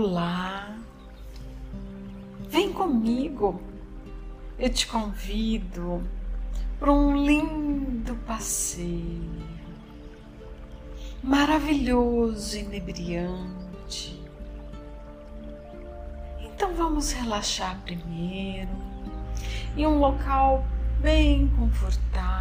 Olá, vem comigo. Eu te convido para um lindo passeio, maravilhoso, inebriante. Então vamos relaxar primeiro em um local bem confortável.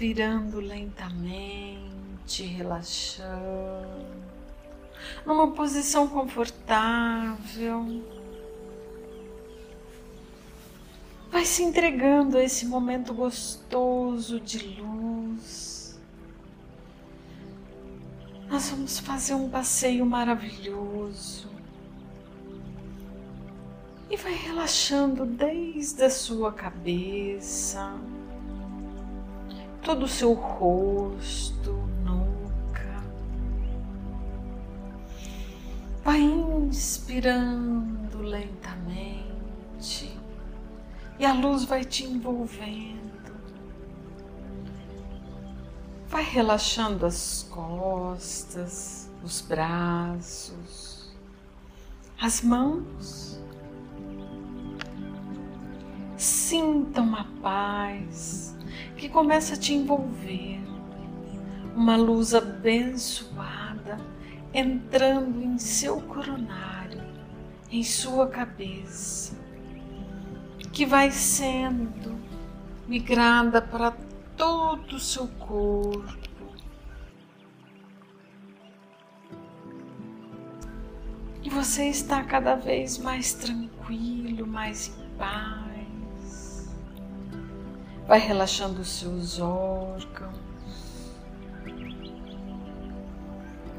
Inspirando lentamente, relaxando, numa posição confortável. Vai se entregando a esse momento gostoso de luz. Nós vamos fazer um passeio maravilhoso. E vai relaxando desde a sua cabeça todo o seu rosto, nuca. Vai inspirando lentamente e a luz vai te envolvendo. Vai relaxando as costas, os braços, as mãos. Sinta uma paz que começa a te envolver, uma luz abençoada entrando em seu coronário, em sua cabeça, que vai sendo migrada para todo o seu corpo. E você está cada vez mais tranquilo, mais em paz Vai relaxando os seus órgãos.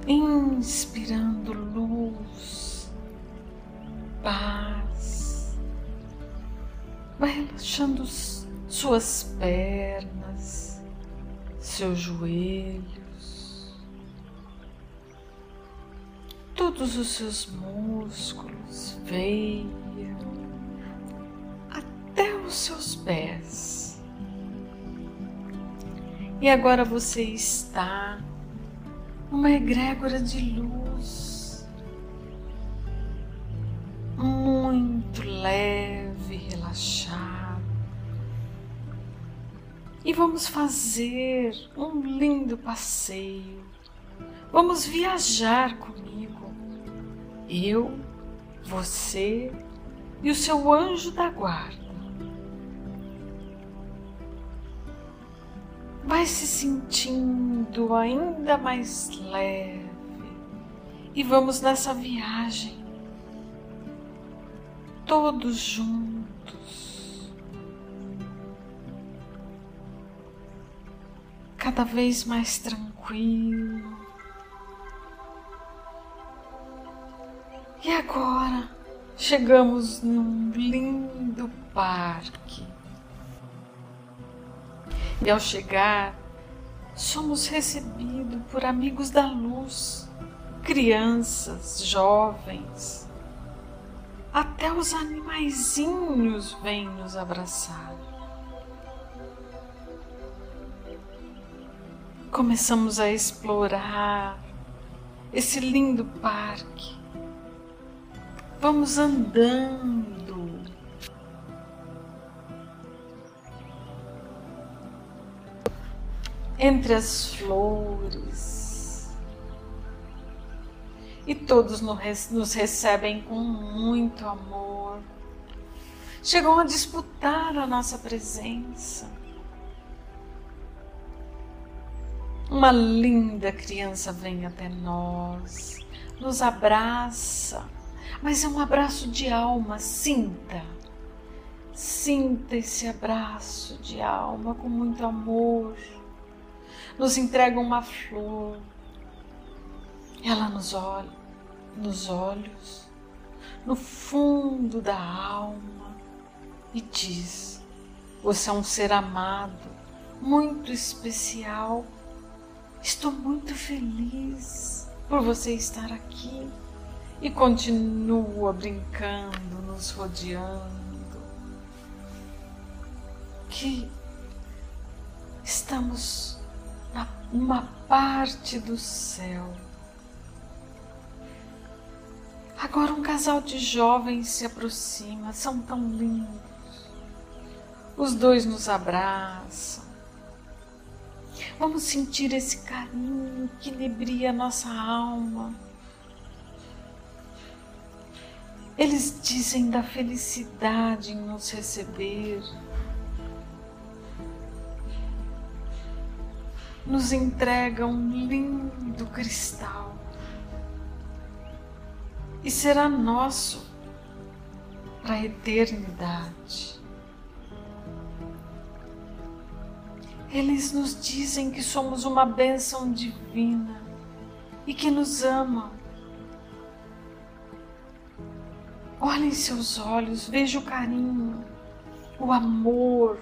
Inspirando luz, paz. Vai relaxando suas pernas, seus joelhos, todos os seus músculos, veia, até os seus pés. E agora você está uma egrégora de luz, muito leve, relaxado. E vamos fazer um lindo passeio. Vamos viajar comigo. Eu, você e o seu anjo da guarda. Vai se sentindo ainda mais leve. E vamos nessa viagem. Todos juntos, cada vez mais tranquilo. E agora chegamos num lindo parque e ao chegar, somos recebidos por amigos da luz, crianças, jovens, até os animaizinhos vêm nos abraçar. Começamos a explorar esse lindo parque. Vamos andando entre as flores. E todos nos recebem com muito amor. Chegam a disputar a nossa presença. Uma linda criança vem até nós, nos abraça, mas é um abraço de alma, sinta. Sinta esse abraço de alma com muito amor nos entrega uma flor. Ela nos olha, nos olhos, no fundo da alma e diz: Você é um ser amado, muito especial. Estou muito feliz por você estar aqui e continua brincando, nos rodeando. Que estamos uma parte do céu. Agora um casal de jovens se aproxima, são tão lindos. Os dois nos abraçam. Vamos sentir esse carinho que inebria nossa alma. Eles dizem da felicidade em nos receber. Nos entregam um lindo cristal e será nosso para a eternidade. Eles nos dizem que somos uma bênção divina e que nos amam. Olhe em seus olhos, veja o carinho, o amor.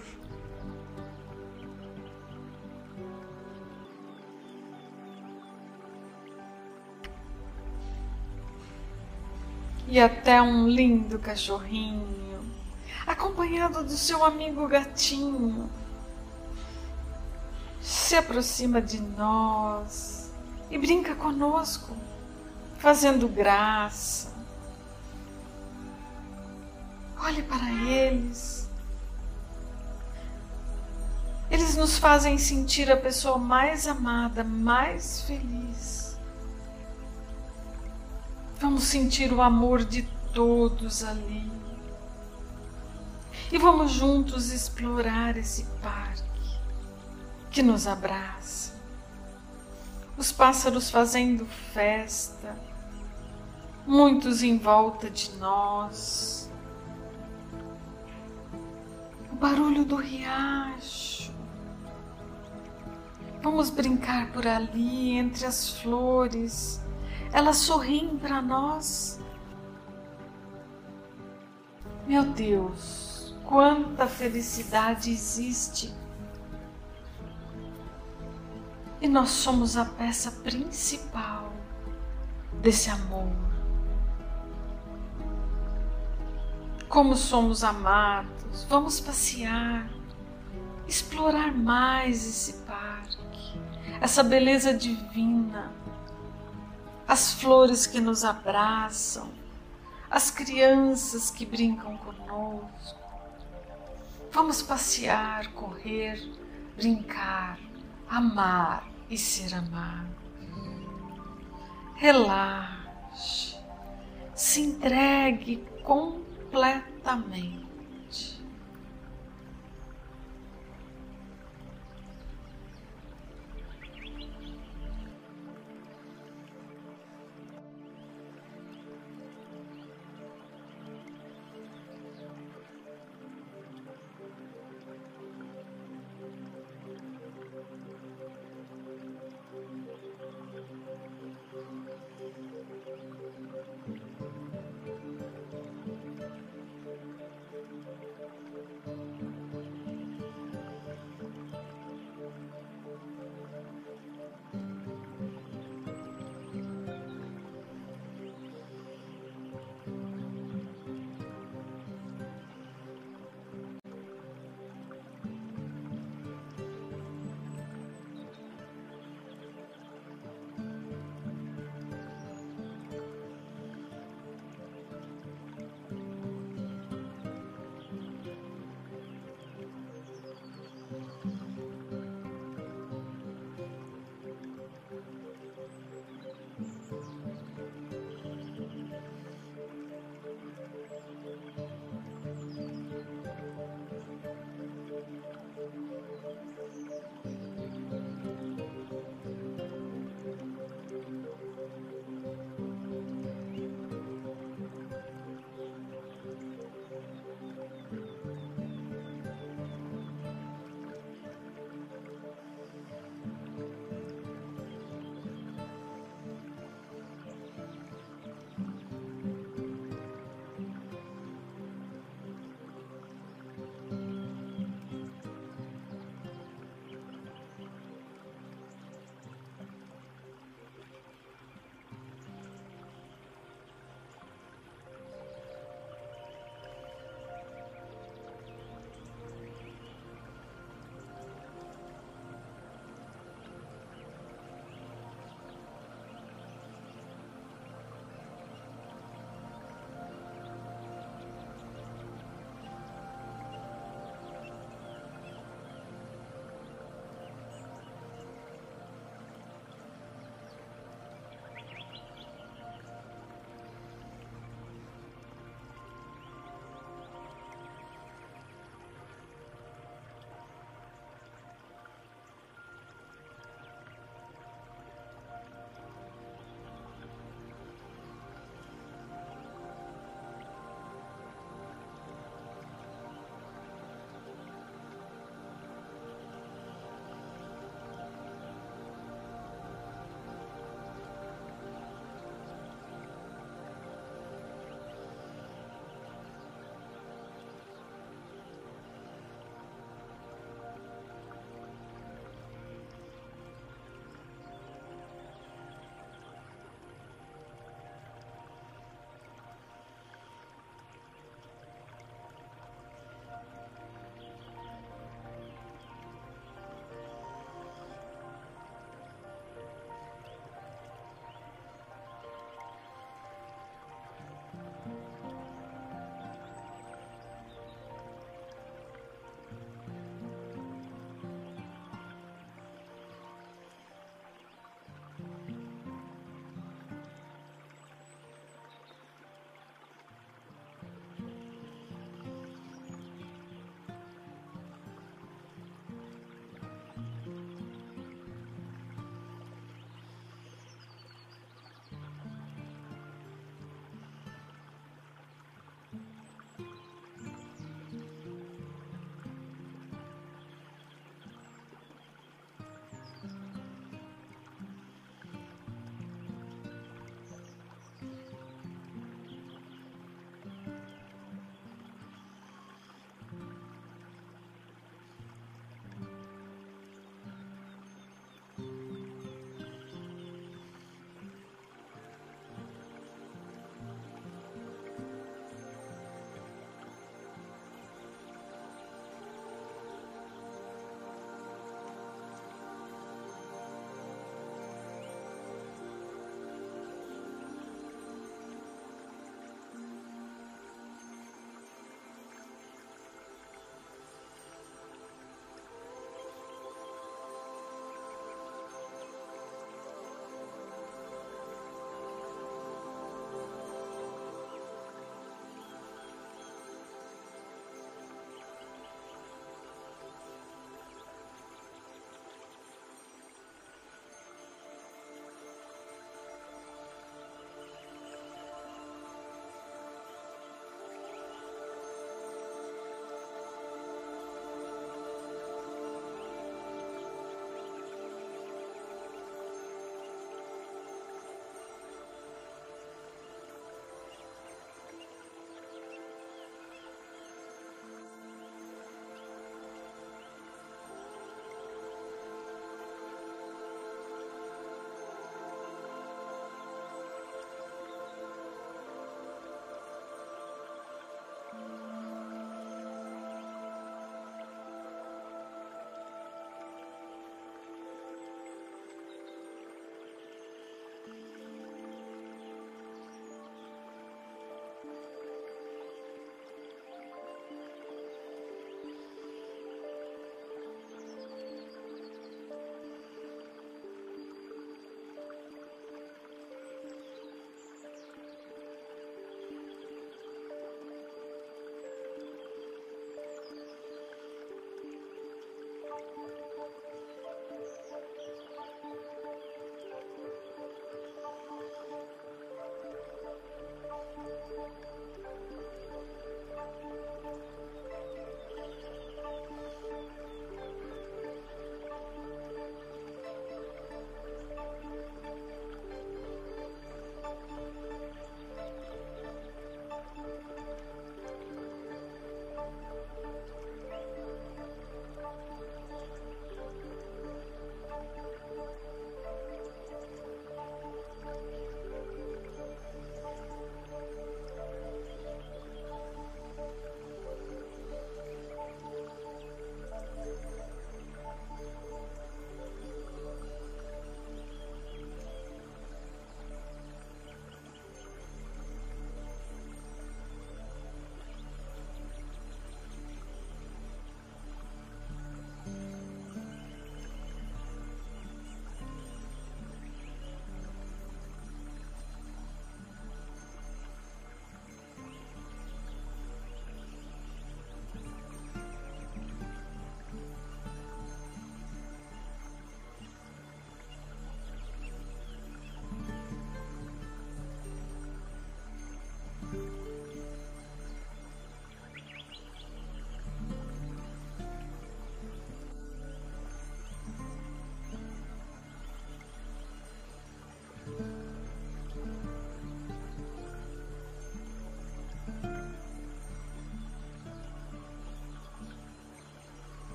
E até um lindo cachorrinho, acompanhado do seu amigo gatinho se aproxima de nós e brinca conosco, fazendo graça. Olhe para eles. Eles nos fazem sentir a pessoa mais amada, mais feliz. Vamos sentir o amor de todos ali. E vamos juntos explorar esse parque que nos abraça, os pássaros fazendo festa, muitos em volta de nós, o barulho do riacho. Vamos brincar por ali entre as flores, elas sorriem para nós. Meu Deus, quanta felicidade existe e nós somos a peça principal desse amor. Como somos amados, vamos passear, explorar mais esse parque, essa beleza divina, as flores que nos abraçam, as crianças que brincam conosco. Vamos passear, correr, brincar, amar e ser amado. Relaxe, se entregue completamente.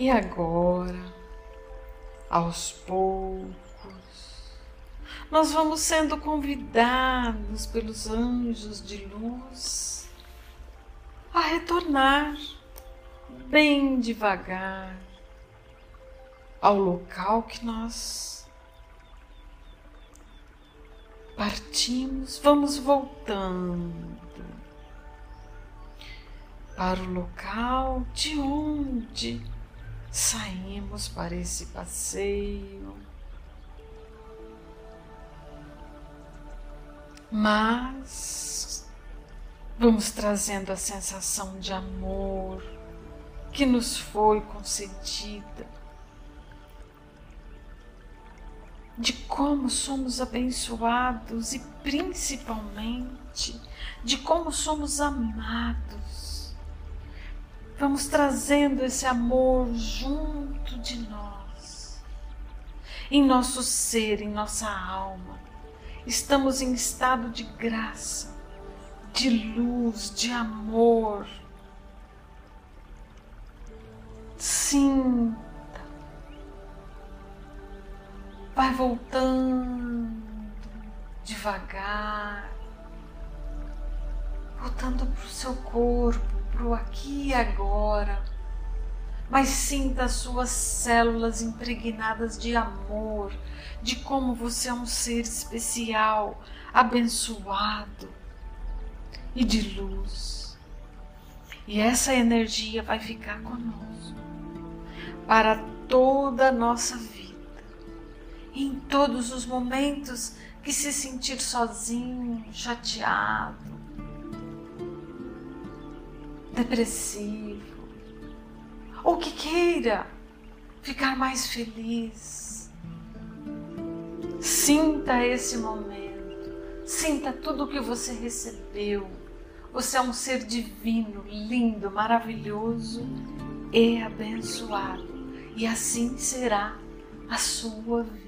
E agora, aos poucos, nós vamos sendo convidados pelos anjos de luz a retornar bem devagar ao local que nós partimos, vamos voltando para o local de onde saímos para esse passeio. Mas vamos trazendo a sensação de amor que nos foi concedida, de como somos abençoados e principalmente de como somos amados. Vamos trazendo esse amor junto de nós, em nosso ser, em nossa alma estamos em estado de graça, de luz, de amor. Sinta. Vai voltando devagar, voltando para o seu corpo, aqui e agora. Mas sinta as suas células impregnadas de amor, de como você é um ser especial, abençoado e de luz. E essa energia vai ficar conosco para toda a nossa vida. Em todos os momentos que se sentir sozinho, chateado, depressivo, ou que queira ficar mais feliz, Sinta esse momento, sinta tudo o que você recebeu. Você é um ser divino, lindo, maravilhoso e abençoado, e assim será a sua vida.